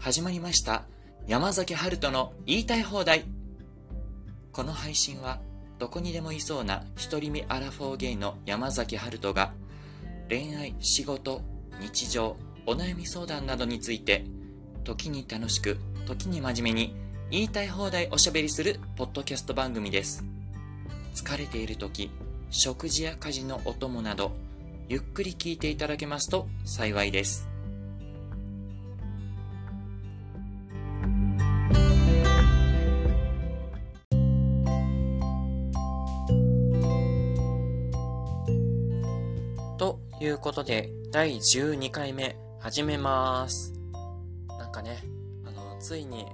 始まりました。山崎春人の言いたい放題。この配信はどこにでもいそうな独り身アラフォーゲイの山崎春人が恋愛、仕事、日常、お悩み相談などについて時に楽しく時に真面目に言いたい放題おしゃべりするポッドキャスト番組です。疲れている時食事や家事のお供などゆっくり聞いていただけますと幸いです。ということで、第12回目始めます。なんかね、あの、ついに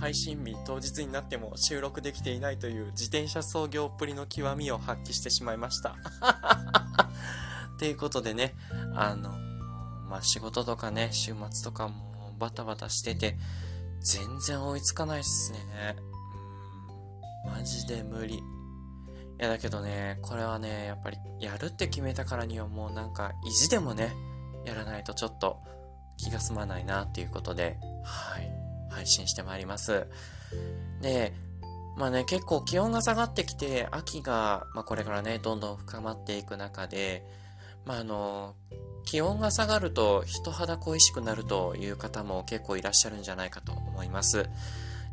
配信日当日になっても収録できていないという自転車操業っぷりの極みを発揮してしまいました。ということでね、あの、まあ、仕事とかね、週末とかもバタバタしてて、全然追いつかないっすね。うん、マジで無理。いやだけどね、これはね、やっぱりやるって決めたからにはもうなんか意地でもね、やらないとちょっと気が済まないなっていうことで、はい、配信してまいります。で、まあね、結構気温が下がってきて、秋が、まあこれからね、どんどん深まっていく中で、まああの、気温が下がると人肌恋しくなるという方も結構いらっしゃるんじゃないかと思います。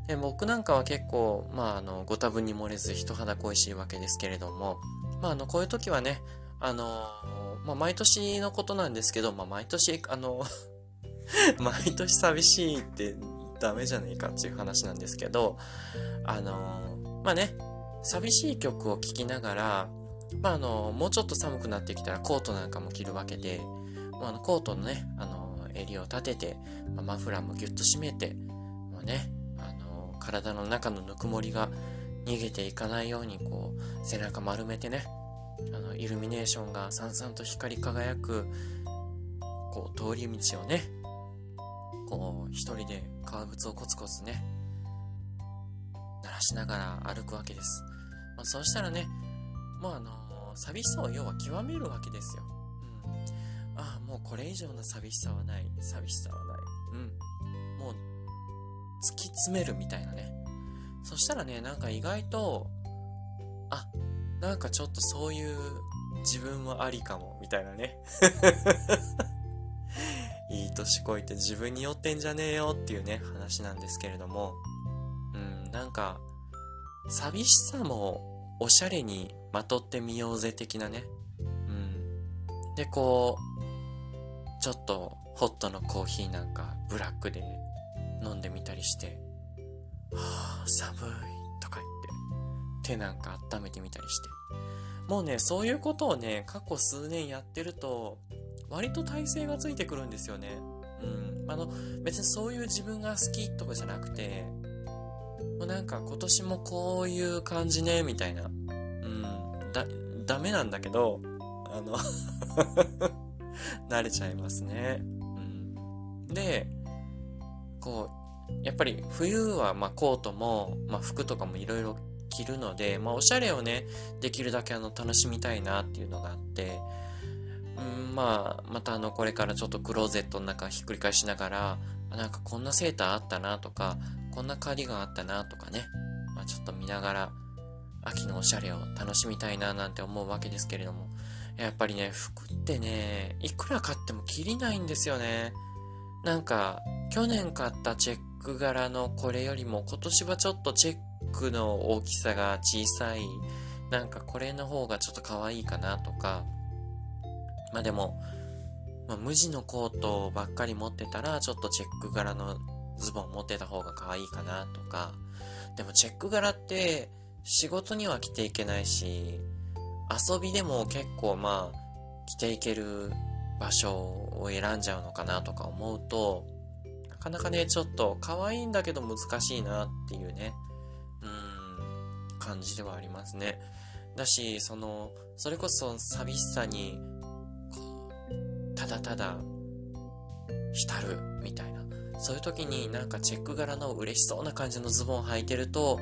で僕なんかは結構、まあ、あのご多分に漏れず人肌恋しいわけですけれども、まあ、あのこういう時はねあの、まあ、毎年のことなんですけど、まあ、毎年あの 毎年寂しいってダメじゃねえかっていう話なんですけどあのまあね寂しい曲を聴きながら、まあ、あのもうちょっと寒くなってきたらコートなんかも着るわけで、まあ、あのコートのねあの襟を立てて、まあ、マフラーもギュッと締めてもうね体の中のぬくもりが逃げていかないようにこう背中丸めてねあのイルミネーションがさんさんと光り輝くこう通り道をねこう一人で革靴をコツコツね鳴らしながら歩くわけです、まあ、そうしたらねもうあの寂しさを要は極めるわけですよ、うん、ああもうこれ以上の寂しさはない。寂しさは突き詰めるみたいなね。そしたらね、なんか意外と、あ、なんかちょっとそういう自分はありかも、みたいなね。いい年こいて自分に酔ってんじゃねえよっていうね、話なんですけれども、うん、なんか、寂しさもおしゃれにまとってみようぜ的なね。うん。で、こう、ちょっとホットのコーヒーなんかブラックで飲んでみたりして、はあ、寒いとか言って、手なんか温めてみたりして。もうね、そういうことをね、過去数年やってると、割と体勢がついてくるんですよね。うん。あの、別にそういう自分が好きとかじゃなくて、もうなんか今年もこういう感じね、みたいな。うん。だ、ダメなんだけど、あの 慣れちゃいますね。うん。で、こう、やっぱり冬はまコートも、まあ、服とかもいろいろ着るので、まあ、おしゃれをね、できるだけあの楽しみたいなっていうのがあって、うん、まあ、またあの、これからちょっとクローゼットの中ひっくり返しながら、あなんかこんなセーターあったなとか、こんなカーディガンあったなとかね、まあ、ちょっと見ながら、秋のおしゃれを楽しみたいななんて思うわけですけれども、やっぱりね、服ってね、いくら買っても着りないんですよね。なんか、去年買ったチェック柄のこれよりも今年はちょっとチェックの大きさが小さい。なんかこれの方がちょっと可愛いかなとか。まあでも、まあ、無地のコートばっかり持ってたらちょっとチェック柄のズボン持ってた方が可愛いかなとか。でもチェック柄って仕事には着ていけないし、遊びでも結構まあ着ていける場所を選んじゃうのかなとか思うと、なかなかね、ちょっと可愛いんだけど難しいなっていうね、うん、感じではありますね。だし、その、それこそ寂しさに、ただただ、浸るみたいな。そういう時になんかチェック柄の嬉しそうな感じのズボン履いてると、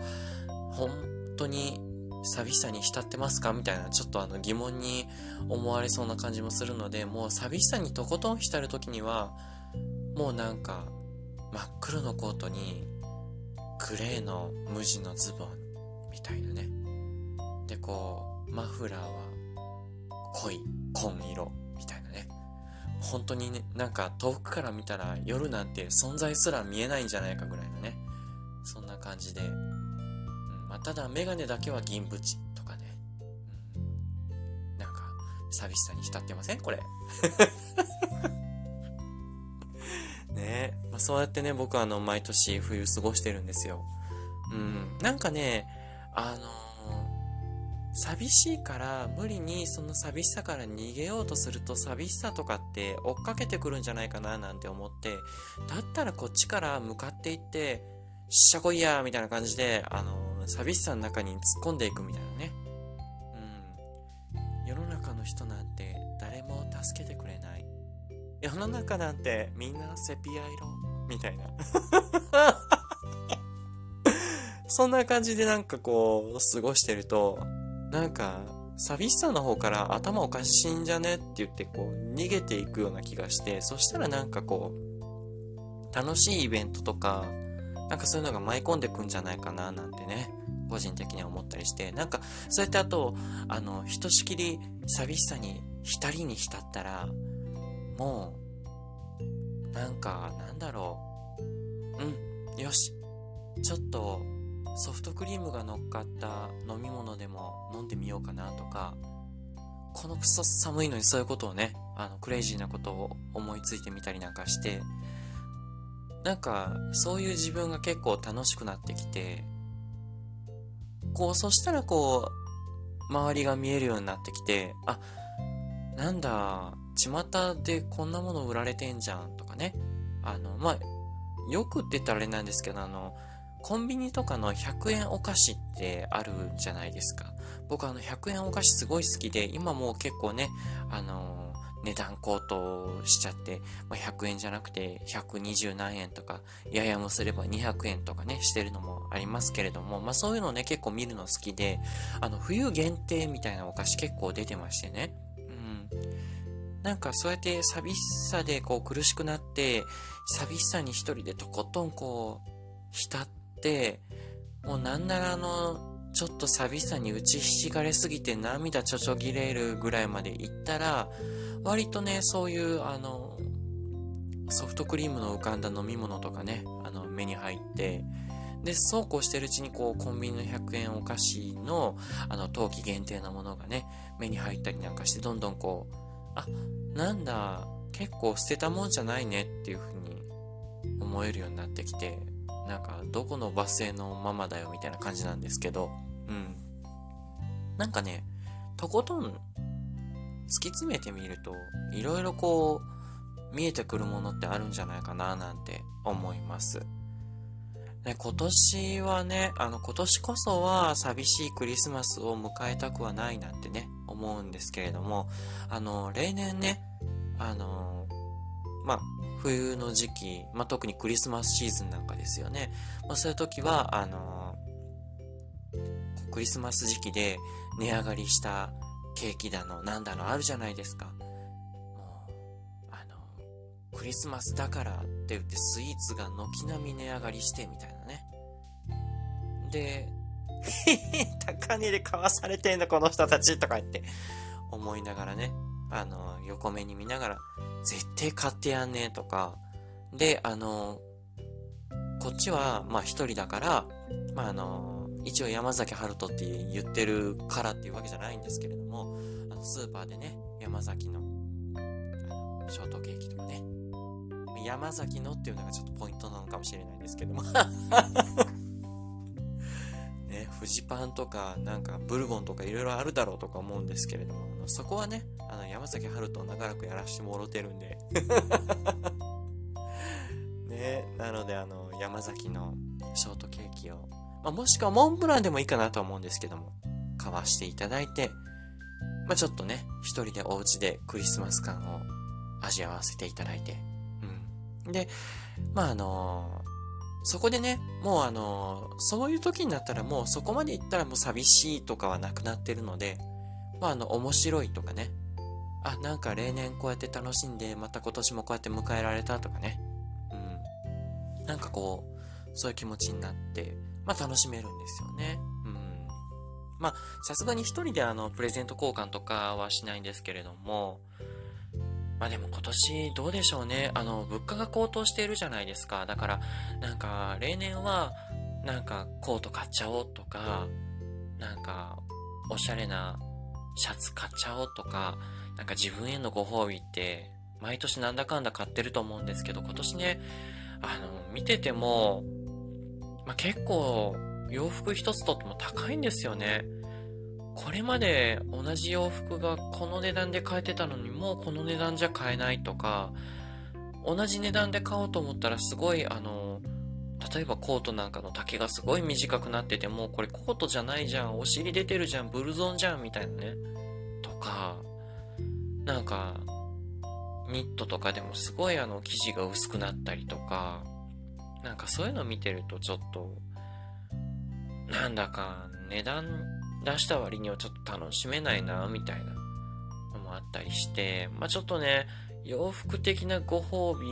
本当に寂しさに浸ってますか？みたいな、ちょっとあの疑問に思われそうな感じもするので、もう寂しさにとことん浸るときには、もうなんか、真っ黒のコートに、グレーの無地のズボンみたいなね。で、こう、マフラーは濃い紺色みたいなね。本当にね、なんか遠くから見たら夜なんて存在すら見えないんじゃないかぐらいのね。そんな感じで。まあ、ただメガネだけは銀縁とかね。うん、なんか、寂しさに浸ってません？これ。ねまあ、そうやってね、僕はあの、毎年冬過ごしてるんですよ。うん。なんかね、あのー、寂しいから無理にその寂しさから逃げようとすると寂しさとかって追っかけてくるんじゃないかななんて思って、だったらこっちから向かっていって、しゃこいやみたいな感じで、あのー、寂しさの中に突っ込んでいくみたいなね。うん。世の中の人なんて誰も助けてくれない。世の中なんてみんなセピア色みたいな。そんな感じでなんかこう、過ごしてると、なんか、寂しさの方から頭おかしいんじゃねって言ってこう、逃げていくような気がして、そしたらなんかこう、楽しいイベントとか、なんかそういうのが舞い込んでくんじゃないかななんてね、個人的には思ったりして、なんか、そうやってあと、あの、ひとしきり寂しさに浸りに浸ったら、もう、なんか、なんだろう。うん、よし。ちょっと、ソフトクリームが乗っかった飲み物でも飲んでみようかなとか、このくそ寒いのにそういうことをね、あの、クレイジーなことを思いついてみたりなんかして、なんか、そういう自分が結構楽しくなってきて、こう、そしたらこう、周りが見えるようになってきて、あ、なんだ、巷でこんなもの売られてんじゃんとかね。あの、まあ、よくって言ったらあれなんですけど、あの、コンビニとかの100円お菓子ってあるじゃないですか。僕あの100円お菓子すごい好きで、今もう結構ね、あの値段高騰しちゃって、まあ、100円じゃなくて120何円とか、ややもすれば200円とかね、してるのもありますけれども、まあそういうのね、結構見るの好きで、あの、冬限定みたいなお菓子結構出てましてね。うんなんかそうやって寂しさでこう苦しくなって、寂しさに一人でとことんこう、浸って、もうなんならあの、ちょっと寂しさに打ちひしがれすぎて涙ちょちょぎれるぐらいまで行ったら、割とね、そういうあの、ソフトクリームの浮かんだ飲み物とかね、あの、目に入って、で、そうこうしてるうちにこう、コンビニの100円お菓子の、あの、冬季限定のものがね、目に入ったりなんかして、どんどんこう、あ、なんだ、結構捨てたもんじゃないねっていう風に思えるようになってきて、なんか、どこのバス停のママだよみたいな感じなんですけど、うん。なんかね、とことん突き詰めてみると、いろいろこう、見えてくるものってあるんじゃないかななんて思います。ね、今年はね、あの、今年こそは寂しいクリスマスを迎えたくはないなんてね、思うんですけれども、あの、例年ね、あの、まあ、冬の時期、まあ、特にクリスマスシーズンなんかですよね。まあ、そういう時は、あの、クリスマス時期で値上がりしたケーキだの、なんだのあるじゃないですか。もう、あの、クリスマスだからって言ってスイーツが軒並み値上がりしてみたいなね。で、高値で買わされてんだこの人たちとか言って思いながらね、あの、横目に見ながら、絶対買ってやんねえとか、で、あの、こっちは、まあ一人だから、まああの、一応山崎春人って言ってるからっていうわけじゃないんですけれども、あのスーパーでね、山崎の、ショートケーキとかね、山崎のっていうのがちょっとポイントなのかもしれないですけども、フジパンとか、なんか、ブルボンとかいろいろあるだろうとか思うんですけれども、そこはね、あの、山崎春人長らくやらしてもろてるんで ね、なので、あの、山崎のショートケーキを、まあ、もしくはモンブランでもいいかなと思うんですけども、買わしていただいて、まあ、ちょっとね、一人でお家でクリスマス感を味わわせていただいて、うん。で、まあ、あのそこでね、もうあの、そういう時になったらもうそこまで行ったらもう寂しいとかはなくなってるので、まああの、面白いとかね、あ、なんか例年こうやって楽しんで、また今年もこうやって迎えられたとかね、うん。なんかこう、そういう気持ちになって、まあ楽しめるんですよね。うん。まあ、さすがに一人であの、プレゼント交換とかはしないんですけれども、まあでも今年どうでしょうね。あの、物価が高騰しているじゃないですか。だから、なんか、例年は、なんか、コート買っちゃおうとか、なんか、おしゃれなシャツ買っちゃおうとか、なんか自分へのご褒美って、毎年なんだかんだ買ってると思うんですけど、今年ね、あの、見てても、まあ、結構、洋服一つとっても高いんですよね。これまで同じ洋服がこの値段で買えてたのにもうこの値段じゃ買えないとか、同じ値段で買おうと思ったらすごいあの、例えばコートなんかの丈がすごい短くなっててもう、これコートじゃないじゃん、お尻出てるじゃん、ブルゾンじゃん、みたいなね。とか、なんか、ニットとかでもすごいあの生地が薄くなったりとか、なんかそういうの見てるとちょっと、なんだか値段出した割にはちょっと楽しめないな、みたいなのもあったりして、まあちょっとね、洋服的なご褒美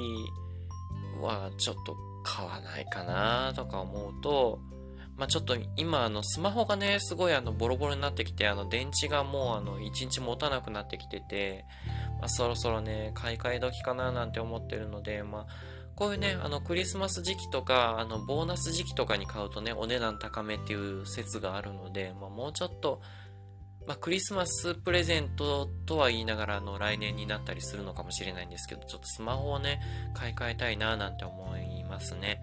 はちょっと買わないかなとか思うと、まあ、ちょっと今あのスマホがね、すごいあのボロボロになってきて、あの電池がもうあの1日持たなくなってきてて、まあ、そろそろね、買い替え時かななんて思ってるので、まあ、こういうね、あのクリスマス時期とか、あのボーナス時期とかに買うとね、お値段高めっていう説があるので、まあ、もうちょっと、まあ、クリスマスプレゼントとは言いながら、あの、来年になったりするのかもしれないんですけど、ちょっとスマホをね、買い替えたいななんて思いますね。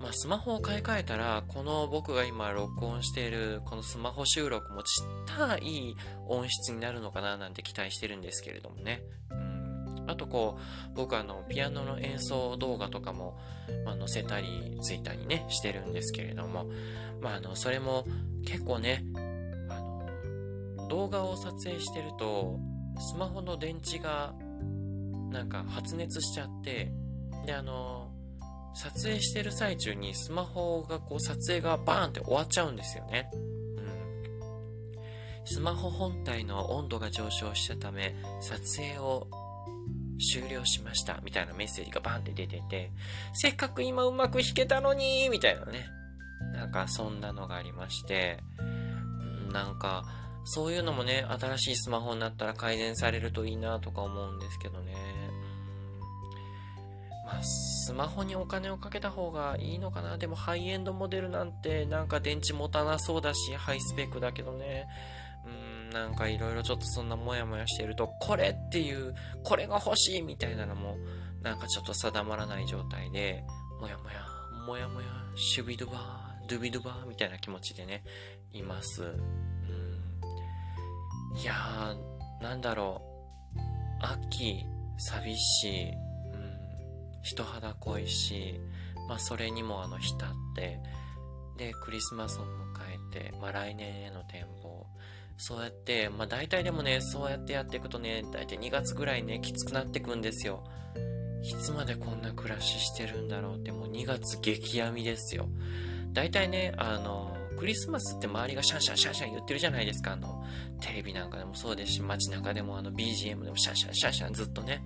まあ、スマホを買い替えたら、この僕が今録音しているこのスマホ収録もちったいい音質になるのかななんて期待してるんですけれどもね。うん。あとこう、僕あの、ピアノの演奏動画とかも、まあ、載せたり、ツイッターにね、してるんですけれども、まあ、あの、それも結構ね、あの、動画を撮影してると、スマホの電池が、なんか発熱しちゃって、で、あの、撮影してる最中にスマホがこう撮影がバーンって終わっちゃうんですよね。うん。スマホ本体の温度が上昇したため、撮影を終了しましたみたいなメッセージがバンって出てて、せっかく今うまく弾けたのにみたいなね。なんかそんなのがありまして、なんか、そういうのもね、新しいスマホになったら改善されるといいなとか思うんですけどね。まあ、スマホにお金をかけた方がいいのかな。でもハイエンドモデルなんてなんか電池持たなそうだし、ハイスペックだけどね。なんかいろいろちょっとそんなモヤモヤしてると、これっていう、これが欲しいみたいなのも、なんかちょっと定まらない状態で、もやもや、もやもや、シュビドゥバー、ドゥビドゥバーみたいな気持ちでね、います。うん。いやー、なんだろう。秋、寂しい。うん人肌濃い、まあそれにもあの浸って、で、クリスマスを迎えて、まあ来年への展望。そうやって、まあ大体でもね、そうやってやっていくとね、大体2月ぐらいね、きつくなっていくんですよ。いつまでこんな暮らししてるんだろうって、もう2月激闇ですよ。大体ね、あの、クリスマスって周りがシャンシャンシャンシャン言ってるじゃないですか。あの、テレビなんかでもそうですし、街中でもあの BGM でもシャンシャンシャンシャンずっとね、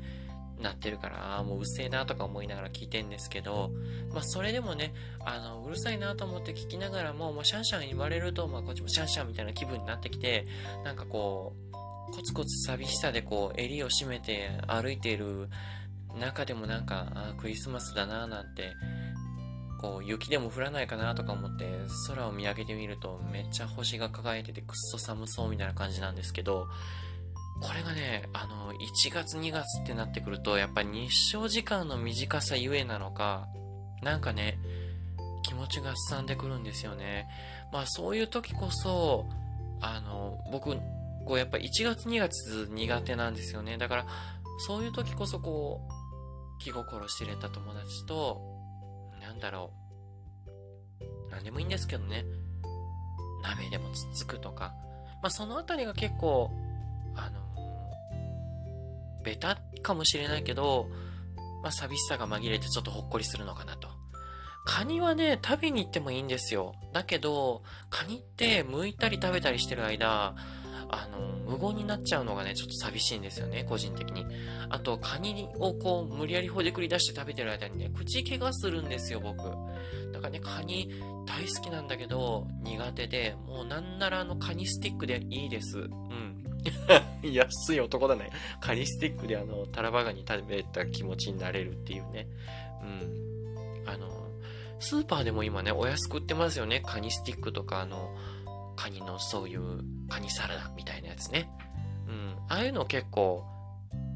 なってるから、あもううっせえなとか思いながら聞いてんですけど、まあそれでもね、あの、うるさいなと思って聞きながらも、まあシャンシャン言われると、まあこっちもシャンシャンみたいな気分になってきて、なんかこう、コツコツ寂しさでこう、襟を締めて歩いている中でもなんか、あクリスマスだななんて、こう、雪でも降らないかなとか思って、空を見上げてみると、めっちゃ星が輝いててくっそ寒そうみたいな感じなんですけど、これがね、あの、1月2月ってなってくると、やっぱ日照時間の短さゆえなのか、なんかね、気持ちがすさんでくるんですよね。まあそういう時こそ、あの、僕、こうやっぱ1月2月苦手なんですよね。だから、そういう時こそこう、気心知れた友達と、なんだろう。なんでもいいんですけどね。鍋でもつっつくとか。まあそのあたりが結構、あの、ベタかもしれないけど、まあ、寂しさが紛れてちょっとほっこりするのかなと。カニはね、食べに行ってもいいんですよ。だけど、カニって剥いたり食べたりしてる間、あの、無言になっちゃうのがね、ちょっと寂しいんですよね、個人的に。あと、カニをこう、無理やりほじくり出して食べてる間にね、口怪我するんですよ、僕。だからね、カニ大好きなんだけど、苦手で、もうなんならあの、カニスティックでいいです。安い男だね。カニスティックであの、タラバガニ食べた気持ちになれるっていうね。うん。あの、スーパーでも今ね、お安く売ってますよね。カニスティックとか、あの、カニのそういうカニサラダみたいなやつね。うん。ああいうの結構、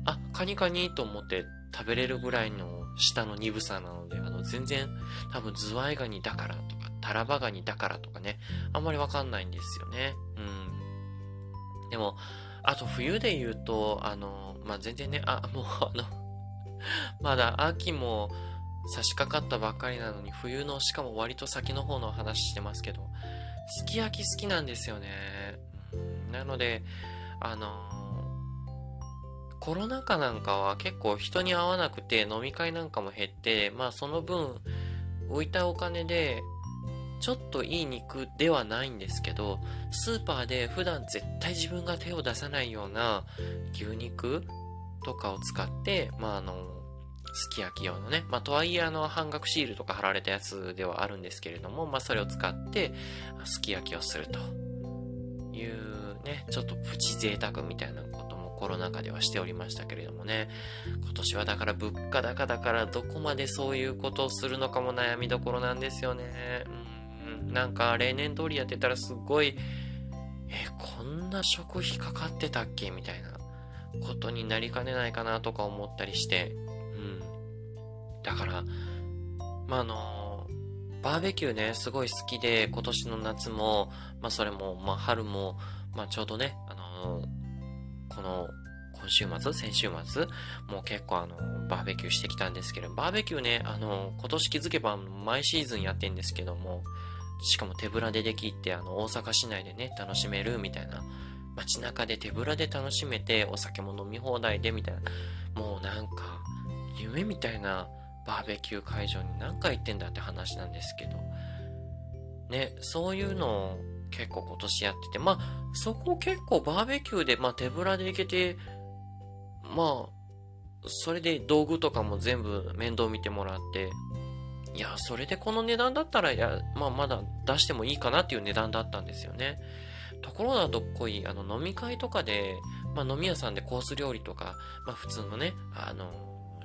あ、カニカニと思って食べれるぐらいの下の鈍さなので、あの、全然多分ズワイガニだからとか、タラバガニだからとかね、あんまりわかんないんですよね。うん。でも、あと冬で言うと、あの、まあ、全然ね、あ、もうあの まだ秋も差し掛かったばっかりなのに、冬のしかも割と先の方の話してますけど、すき焼き好きなんですよね。なので、あの、コロナ禍なんかは結構人に会わなくて飲み会なんかも減って、まあその分浮いたお金でちょっといい肉ではないんですけど、スーパーで普段絶対自分が手を出さないような牛肉とかを使って、まああの、すき焼き用のね。まあ、とはいえ、あの、半額シールとか貼られたやつではあるんですけれども、まあ、それを使って、すき焼きをするというね、ちょっとプチ贅沢みたいなこともコロナ禍ではしておりましたけれどもね。今年はだから物価高だからどこまでそういうことをするのかも悩みどころなんですよね。うん、なんか例年通りやってたらすごい、え、こんな食費かかってたっけみたいなことになりかねないかなとか思ったりして、うん。だから、まあ、あの、バーベキューね、すごい好きで、今年の夏も、まあ、それも、まあ、春も、まあ、ちょうどね、あのこの、今週末先週末もう結構あの、バーベキューしてきたんですけど、バーベキューね、あの、今年気づけば毎シーズンやってんですけども、しかも手ぶらでできって、あの、大阪市内でね、楽しめるみたいな、街中で手ぶらで楽しめて、お酒も飲み放題でみたいな、もうなんか、夢みたいなバーベキュー会場に何回行ってんだって話なんですけど、ね、そういうのを結構今年やってて、まあ、そこ結構バーベキューで、まあ手ぶらで行けて、まあ、それで道具とかも全部面倒見てもらって、いや、それでこの値段だったら、や、まあまだ出してもいいかなっていう値段だったんですよね。ところがどっこい、あの飲み会とかで、まあ飲み屋さんでコース料理とか、まあ普通のね、あの、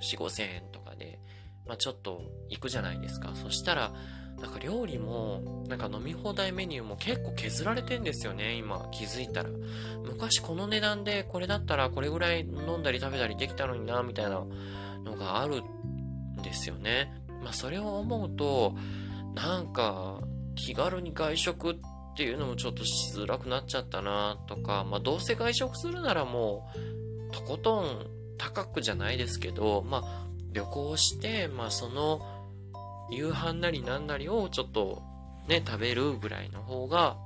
4、5千円とかで、まあ、ちょっと行くじゃないですか。そしたら、なんか料理も、なんか飲み放題メニューも結構削られてんですよね、今気づいたら。昔この値段でこれだったらこれぐらい飲んだり食べたりできたのにな、みたいなのがあるんですよね。まあそれを思うと、なんか気軽に外食っていうのもちょっとしづらくなっちゃったな、とか、まあどうせ外食するならもう、とことん高くじゃないですけど、まあ旅行して、まあその夕飯なりなんなりをちょっとね、食べるぐらいの方が、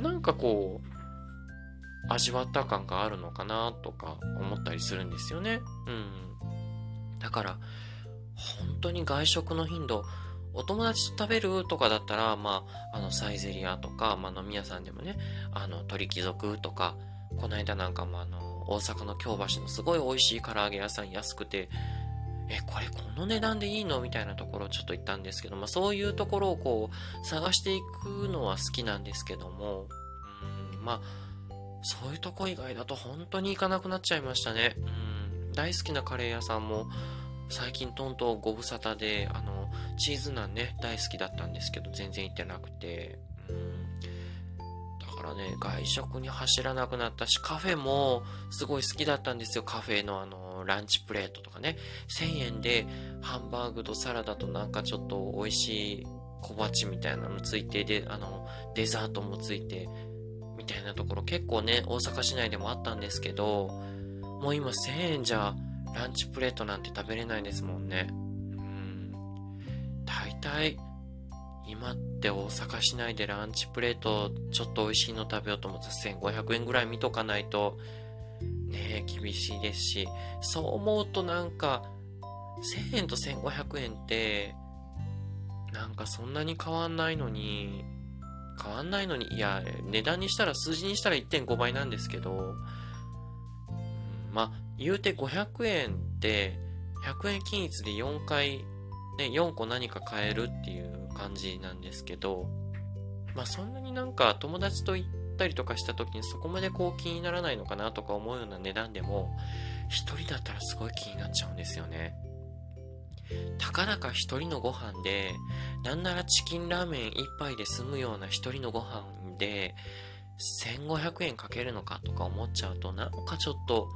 なんかこう、味わった感があるのかなとか思ったりするんですよね。うん。だから、本当に外食の頻度、お友達と食べるとかだったら、まあ、あの、サイゼリアとか、まあ、飲み屋さんでもね、あの、鳥貴族とか、この間なんかもあの、大阪の京橋のすごい美味しい唐揚げ屋さん安くて、え、これこの値段でいいの？みたいなところをちょっと言ったんですけど、まあそういうところをこう探していくのは好きなんですけども、うん、まあそういうとこ以外だと本当に行かなくなっちゃいましたね。うん、大好きなカレー屋さんも最近トントンご無沙汰で、あの、チーズナンね、大好きだったんですけど全然行ってなくてだ、からね、外食に走らなくなったし、カフェもすごい好きだったんですよ。カフェのあの、ランチプレートとかね。1000円でハンバーグとサラダとなんかちょっと美味しい小鉢みたいなのついて、で、あの、デザートもついて、みたいなところ結構ね、大阪市内でもあったんですけど、もう今1000円じゃランチプレートなんて食べれないですもんね。うん。大体、今って大阪市内でランチプレートちょっと美味しいの食べようと思ったら1500円ぐらい見とかないとね厳しいですし、そう思うとなんか1000円と1500円ってなんかそんなに変わんないのに変わんないのに、いや、値段にしたら、数字にしたら1.5倍なんですけど、まあ、言うて500円って、100円均一で4回、ね、4個何か買えるっていう感じなんですけど、まあそんなになんか友達と行ったりとかした時にそこまでこう気にならないのかなとか思うような値段でも、一人だったらすごい気になっちゃうんですよね。たかだか一人のご飯で、なんならチキンラーメン一杯で済むような一人のご飯で、1500円かけるのかとか思っちゃうと、なんかちょっと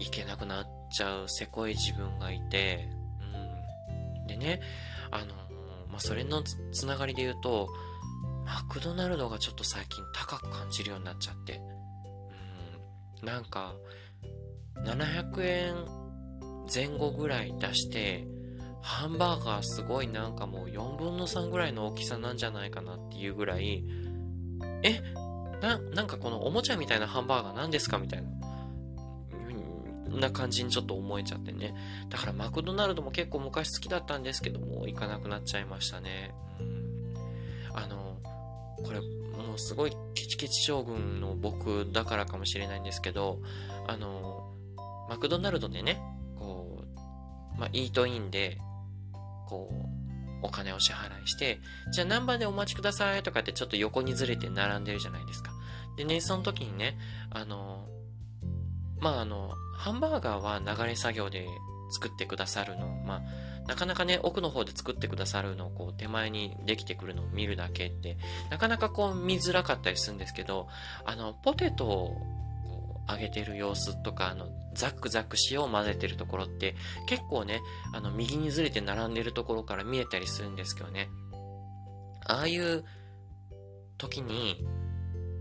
いけなくなっちゃうせこい自分がいて、うん。でね、あの、まあ、それのつながりで言うと、マクドナルドがちょっと最近高く感じるようになっちゃって、うん。なんか、700円前後ぐらい出して、ハンバーガーすごいなんかもう4分の3ぐらいの大きさなんじゃないかなっていうぐらい、え、な、なんかこのおもちゃみたいなハンバーガー何ですかみたいな。な感じにちょっと思えちゃってね。だからマクドナルドも結構昔好きだったんですけども、行かなくなっちゃいましたね。うん。あの、これ、もうすごいケチケチ将軍の僕だからかもしれないんですけど、あの、マクドナルドでね、こう、まあ、イートインで、こう、お金を支払いして、じゃあ何番でお待ちくださいとかってちょっと横にずれて並んでるじゃないですか。でね、その時にね、あの、まああの、ハンバーガーは流れ作業で作ってくださるの、まあ、なかなかね、奥の方で作ってくださるのをこう手前にできてくるのを見るだけって、なかなかこう見づらかったりするんですけど、あの、ポテトを揚げてる様子とか、あの、ザックザック塩を混ぜてるところって、結構ね、あの、右にずれて並んでるところから見えたりするんですけどね。ああいう時に、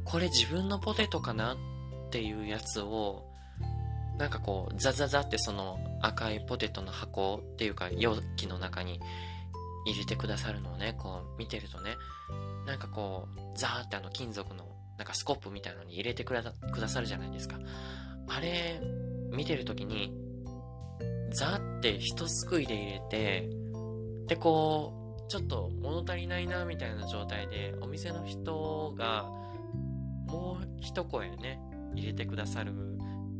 これ自分のポテトかなっていうやつを、なんかこう、ザザザってその赤いポテトの箱っていうか容器の中に入れてくださるのをね、こう見てるとね、なんかこう、ザーってあの金属のなんかスコップみたいなのに入れてくださるじゃないですか。あれ、見てるときに、ザーって一すくいで入れて、で、こう、ちょっと物足りないな、みたいな状態で、お店の人が、もう一声ね、入れてくださる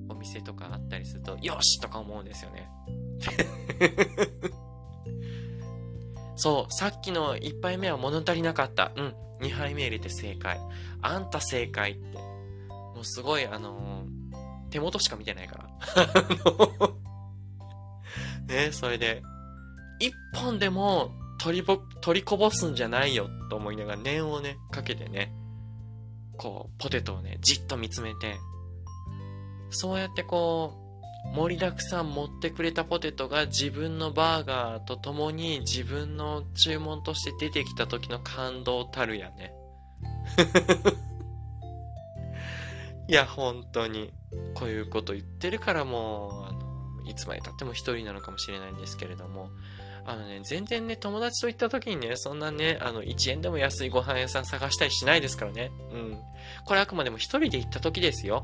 お店とかあったりすると、よしとか思うんですよね。そう、さっきの1杯目は物足りなかった。うん。2杯目入れて正解。あんた正解って。もうすごい、あのー、手元しか見てないから。ね、それで、一本でも取りぼ、取りこぼすんじゃないよと思いながら念をね、かけてね、こう、ポテトをね、じっと見つめて、そうやってこう、盛りだくさん持ってくれたポテトが自分のバーガーと共に自分の注文として出てきた時の感動たるやね。いや、本当に。こういうこと言ってるからもう、あの、いつまで経っても一人なのかもしれないんですけれども、あのね、全然ね、友達と行った時にね、そんなね、あの、1円でも安いご飯屋さん探したりしないですからね。うん。これあくまでも一人で行った時ですよ。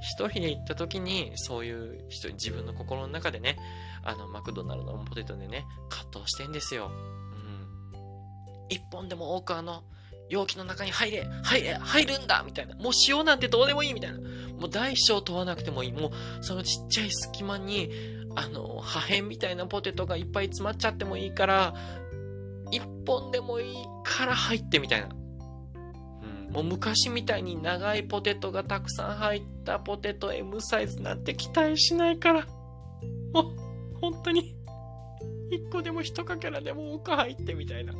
一人で行った時に、そういう人、自分の心の中でね、あの、マクドナルドのポテトでね、葛藤してんですよ。うん。一本でも多くあの、容器の中に入れ入れ入るんだみたいな。もう塩なんてどうでもいいみたいな。もう大小問わなくてもいい。もう、そのちっちゃい隙間に、あの、破片みたいなポテトがいっぱい詰まっちゃってもいいから、一本でもいいから入ってみたいな。もう昔みたいに長いポテトがたくさん入ったポテト M サイズなんて期待しないから。もう、本当に、一個でも一かけらでも多く入ってみたいな。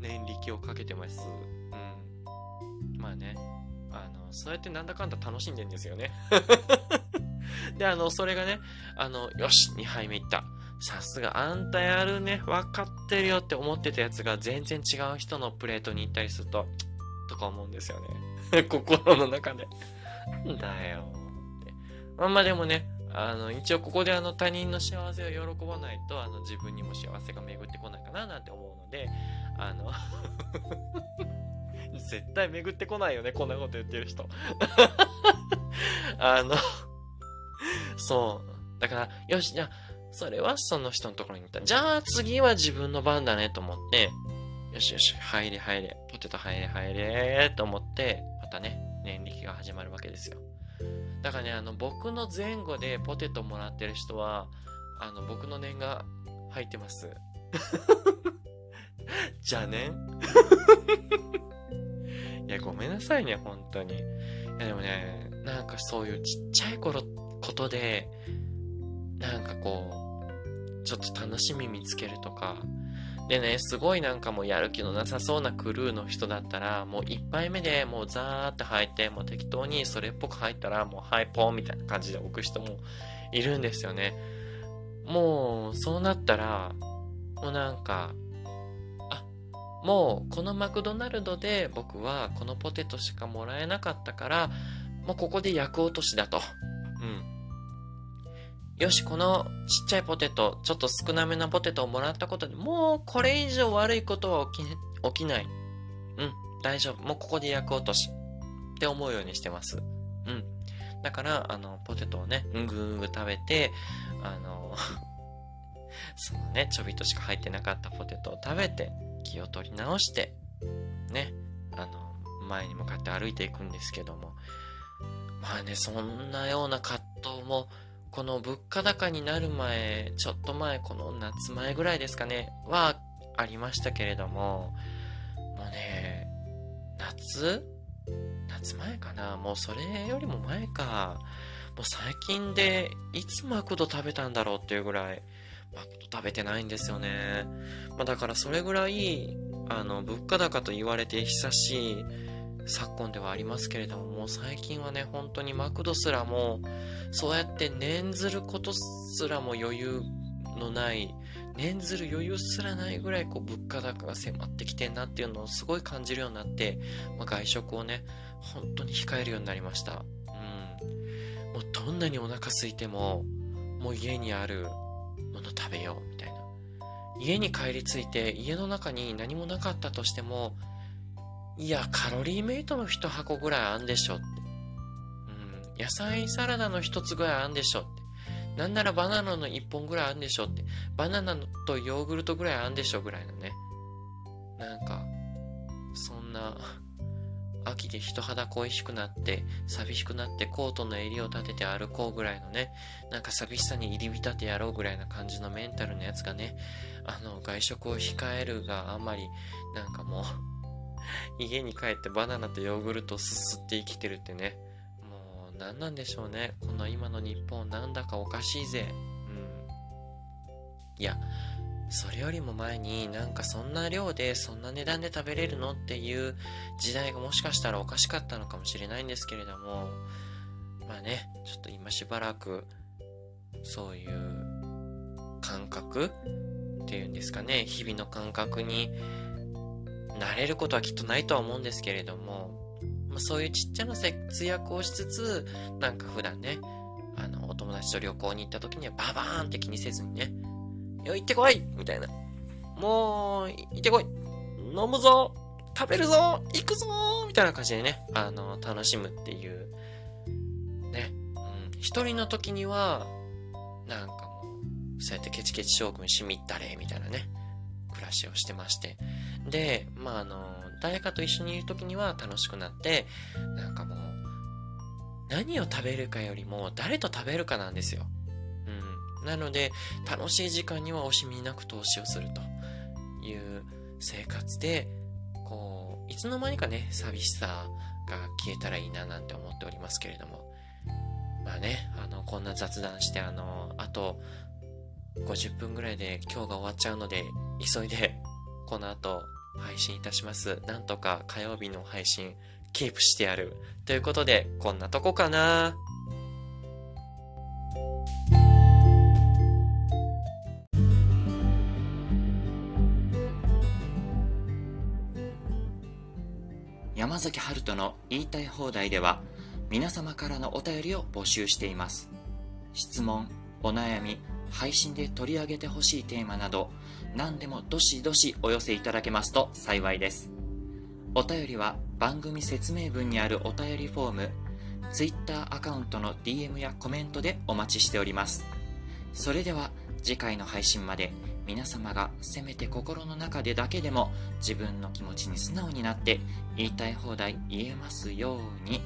念力をかけてます。うん。まあね。あの、そうやってなんだかんだ楽しんでんですよね。で、あの、それがね、あの、よし !2 杯目いった。さすが、あんたやるね。分かってるよって思ってたやつが全然違う人のプレートに行ったりすると、とか思うんですよね。心の中で。だよって。まあまあでもね、あの、一応ここであの他人の幸せを喜ばないと、あの自分にも幸せが巡ってこないかななんて思うので、あの 絶対巡ってこないよね、こんなこと言ってる人。あのそう。だから、よし、じゃあ、それはその人のところに行った。じゃあ次は自分の番だねと思って、よしよし、入れ入れ、ポテト入れ入れ、と思って、またね、年力が始まるわけですよ。だからね、あの、僕の前後でポテトもらってる人は、あの、僕の念が入ってます。じゃあね。いや、ごめんなさいね、本当に。いや、でもね、なんかそういうちっちゃい頃、ことで、なんかこう、ちょっと楽しみ見つけるとか、でね、すごいなんかもうやる気のなさそうなクルーの人だったら、もう一杯目でもうザーって吐いて、もう適当にそれっぽく入ったら、もうはいポンみたいな感じで置く人もいるんですよね。もう、そうなったら、もうなんか、あ、もうこのマクドナルドで僕はこのポテトしかもらえなかったから、もうここで役落としだと。うん。よし、このちっちゃいポテト、ちょっと少なめなポテトをもらったことで、もうこれ以上悪いことは起き、起きない。うん、大丈夫。もうここで焼く落とし。って思うようにしてます。うん。だから、あの、ポテトをね、ぐーぐ食べて、あの、そのね、ちょびっとしか入ってなかったポテトを食べて、気を取り直して、ね、あの、前に向かって歩いていくんですけども、まあね、そんなような葛藤も、この物価高になる前、ちょっと前、この夏前ぐらいですかね、はありましたけれども、もうね、夏？夏前かな？もうそれよりも前か。もう最近でいつマクド食べたんだろうっていうぐらい、マクド食べてないんですよね。まあ、だからそれぐらい、あの、物価高と言われて久しい昨今ではありますけれども、もう最近はね、本当にマクドすらも、そうやって念ずることすらも余裕のない、念ずる余裕すらないぐらいこう物価高が迫ってきてんなっていうのをすごい感じるようになって、まあ、外食をね、本当に控えるようになりました。うん。もうどんなにお腹空いても、もう家にあるもの食べようみたいな。家に帰り着いて家の中に何もなかったとしても、いや、カロリーメイトの一箱ぐらいあんでしょって。うん。野菜サラダの一つぐらいあんでしょって。なんならバナナの一本ぐらいあんでしょって。バナナとヨーグルトぐらいあんでしょぐらいのね。なんか、そんな、秋で人肌恋しくなって、寂しくなってコートの襟を立てて歩こうぐらいのね、なんか寂しさに入り浸ってやろうぐらいな感じのメンタルのやつがね、あの、外食を控えるがあんまり、なんかもう家に帰ってバナナとヨーグルトをすすって生きてるってね。もう何なんでしょうね。この今の日本なんだかおかしいぜ。うん。いや、それよりも前になんかそんな量でそんな値段で食べれるのっていう時代がもしかしたらおかしかったのかもしれないんですけれども、まあね、ちょっと今しばらくそういう感覚っていうんですかね、日々の感覚に慣れることはきっとないとは思うんですけれども、まあ、そういうちっちゃな節約をしつつ、なんか普段ね、あの、お友達と旅行に行った時にはババーンって気にせずにね、よ、行ってこい!みたいな。もう、行ってこい!飲むぞ!食べるぞ!行くぞ!みたいな感じでね、あの、楽しむっていう、ね。うん、一人の時には、なんかもう、そうやってケチケチ将軍しみったれ、みたいなね。暮らしをしてまして。で、まあ、あの、誰かと一緒にいる時には楽しくなって、なんかもう、何を食べるかよりも誰と食べるかなんですよ。うん。なので、楽しい時間には惜しみなく投資をするという生活で、こう、いつの間にかね、寂しさが消えたらいいななんて思っておりますけれども。まあね、あの、こんな雑談して、あの、あと、50分ぐらいで今日が終わっちゃうので、急いで この後配信いたします。なんとか火曜日の配信キープしてやる。ということで、こんなとこかな。山崎春人の言いたい放題では皆様からのお便りを募集しています。質問、お悩み、配信で取り上げてほしいテーマなど、何でもどしどしお寄せいただけますと幸いです。お便りは番組説明文にあるお便りフォーム、Twitter アカウントの DM やコメントでお待ちしております。それでは次回の配信まで皆様がせめて心の中でだけでも自分の気持ちに素直になって言いたい放題言えますように。